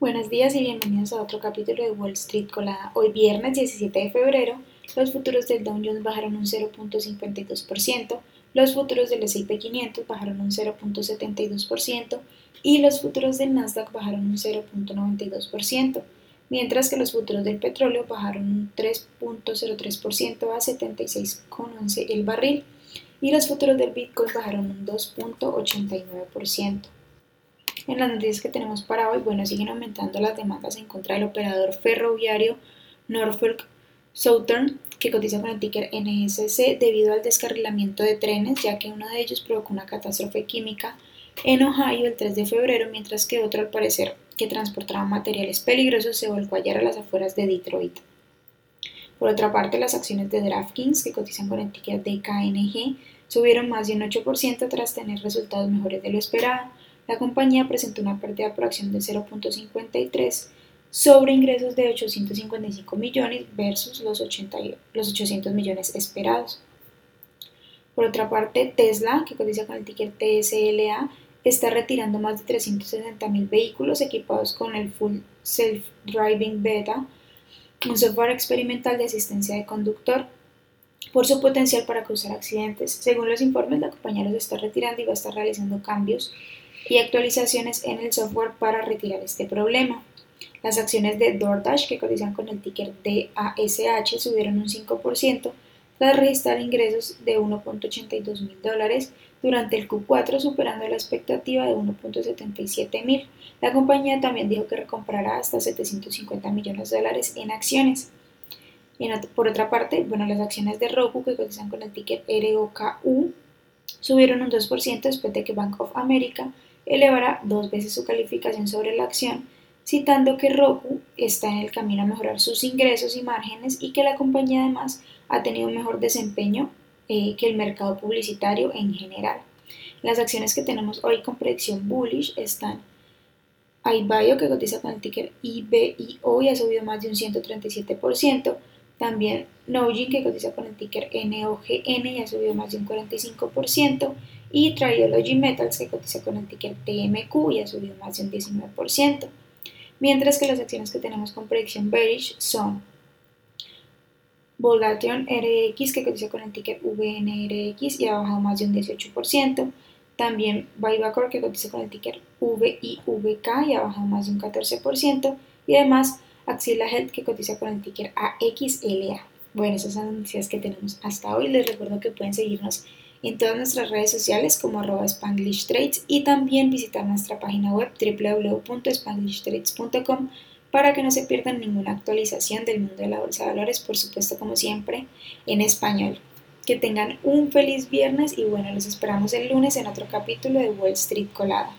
Buenos días y bienvenidos a otro capítulo de Wall Street Colada. Hoy viernes 17 de febrero, los futuros del Dow Jones bajaron un 0.52%, los futuros del S&P 500 bajaron un 0.72% y los futuros del Nasdaq bajaron un 0.92%, mientras que los futuros del petróleo bajaron un 3.03% a 76.11 el barril y los futuros del Bitcoin bajaron un 2.89%. En las noticias que tenemos para hoy, bueno, siguen aumentando las demandas en contra del operador ferroviario Norfolk Southern, que cotiza con el ticker NSC debido al descarrilamiento de trenes, ya que uno de ellos provocó una catástrofe química en Ohio el 3 de febrero, mientras que otro, al parecer, que transportaba materiales peligrosos, se volcó a hallar a las afueras de Detroit. Por otra parte, las acciones de DraftKings, que cotizan con el ticker DKNG, subieron más de un 8% tras tener resultados mejores de lo esperado, la compañía presentó una pérdida por acción de 0.53 sobre ingresos de 855 millones versus los, 800 millones esperados. Por otra parte, Tesla, que cotiza con el ticker TSLA, está retirando más de 360 mil vehículos equipados con el Full Self-Driving Beta, un software experimental de asistencia de conductor, por su potencial para causar accidentes. Según los informes, la compañía los está retirando y va a estar realizando cambios y actualizaciones en el software para retirar este problema. Las acciones de DoorDash, que cotizan con el ticker DASH, subieron un 5% tras registrar ingresos de 1.82 mil dólares durante el Q4, superando la expectativa de 1.77 mil. La compañía también dijo que recomprará hasta 750 millones de dólares en acciones. por otra parte, bueno, las acciones de Roku, que cotizan con el ticker ROKU, subieron un 2% después de que Bank of America elevará dos veces su calificación sobre la acción, citando que Roku está en el camino a mejorar sus ingresos y márgenes y que la compañía además ha tenido un mejor desempeño eh, que el mercado publicitario en general. Las acciones que tenemos hoy con predicción bullish están iBio, que cotiza con el ticker IBIO y ha subido más de un 137%. También Nogin, que cotiza con el ticker NOGN y ha subido más de un 45% y Triology Metals que cotiza con el ticker TMQ y ha subido más de un 19%, mientras que las acciones que tenemos con predicción bearish son Volation RX que cotiza con el ticker VNRX y ha bajado más de un 18%, también Vivacor que cotiza con el ticker VIVK y ha bajado más de un 14%, y además Axila Health que cotiza con el ticker AXLA. Bueno, esas son las noticias que tenemos hasta hoy. Les recuerdo que pueden seguirnos en todas nuestras redes sociales como arroba Spanglish Trades y también visitar nuestra página web www.spanglishtrades.com para que no se pierdan ninguna actualización del mundo de la bolsa de valores, por supuesto como siempre en español. Que tengan un feliz viernes y bueno, los esperamos el lunes en otro capítulo de Wall Street Colada.